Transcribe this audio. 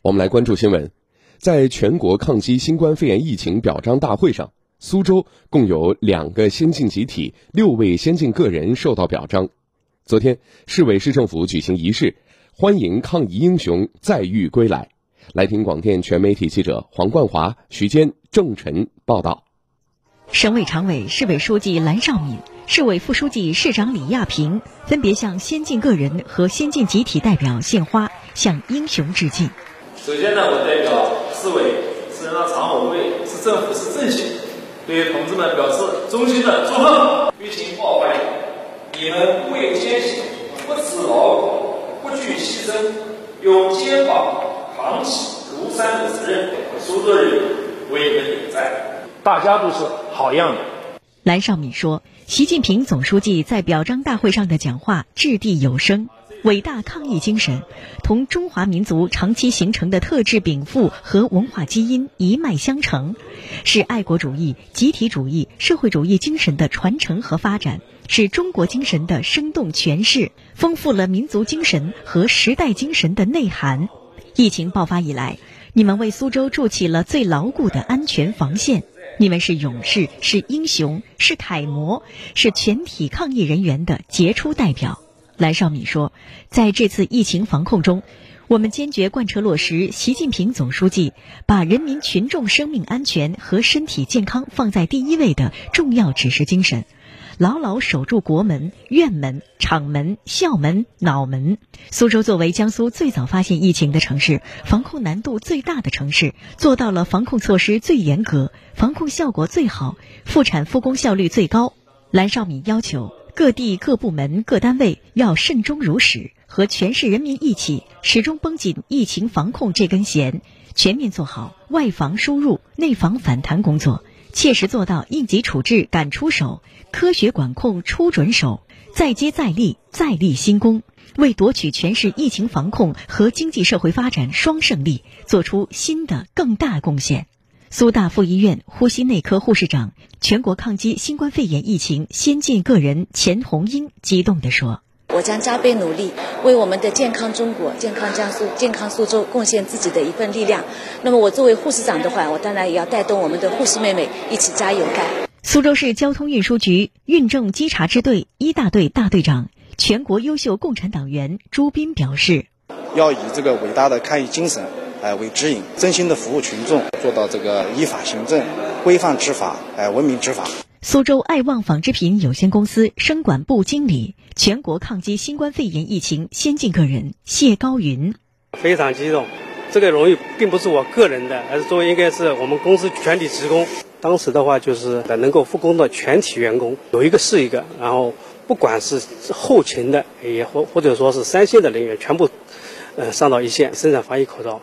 我们来关注新闻，在全国抗击新冠肺炎疫情表彰大会上，苏州共有两个先进集体、六位先进个人受到表彰。昨天，市委市政府举行仪式，欢迎抗疫英雄载誉归来。来听广电全媒体记者黄冠华、徐坚、郑晨报道。省委常委、市委书记蓝绍敏。市委副书记、市长李亚平分别向先进个人和先进集体代表献花，向英雄致敬。首先呢，我代表市委、市人大常委会、市政府、市政协，对同志们表示衷心的祝贺。疫情爆发以来，你们不畏艰险，不辞劳苦，不惧牺牲，用肩膀扛起庐山的责任。苏州人为你们点赞，大家都是好样的。蓝绍敏说。习近平总书记在表彰大会上的讲话掷地有声，伟大抗疫精神同中华民族长期形成的特质禀赋和文化基因一脉相承，是爱国主义、集体主义、社会主义精神的传承和发展，是中国精神的生动诠释，丰富了民族精神和时代精神的内涵。疫情爆发以来，你们为苏州筑起了最牢固的安全防线。你们是勇士，是英雄，是楷模，是全体抗疫人员的杰出代表。蓝绍敏说，在这次疫情防控中，我们坚决贯彻落实习近平总书记把人民群众生命安全和身体健康放在第一位的重要指示精神。牢牢守住国门、院门、厂门、校门、脑门。苏州作为江苏最早发现疫情的城市，防控难度最大的城市，做到了防控措施最严格、防控效果最好、复产复工效率最高。蓝绍敏要求各地各部门各单位要慎终如始，和全市人民一起，始终绷紧疫情防控这根弦，全面做好外防输入、内防反弹工作。切实做到应急处置敢出手，科学管控出准手，再接再厉，再立新功，为夺取全市疫情防控和经济社会发展双胜利做出新的更大贡献。苏大附医院呼吸内科护士长、全国抗击新冠肺炎疫情先进个人钱红英激动地说。我将加倍努力，为我们的健康中国、健康江苏、健康苏州贡献自己的一份力量。那么，我作为护士长的话，我当然也要带动我们的护士妹妹一起加油干。苏州市交通运输局运政稽查支队一大队大队长、全国优秀共产党员朱斌表示：“要以这个伟大的抗疫精神，哎为指引，真心的服务群众，做到这个依法行政、规范执法、哎文明执法。”苏州爱旺纺织品有限公司生管部经理、全国抗击新冠肺炎疫情先进个人谢高云，非常激动。这个荣誉并不是我个人的，而是作为应该是我们公司全体职工。当时的话，就是能够复工的全体员工，有一个是一个。然后，不管是后勤的，也或或者说是三线的人员，全部，呃，上到一线生产防疫口罩。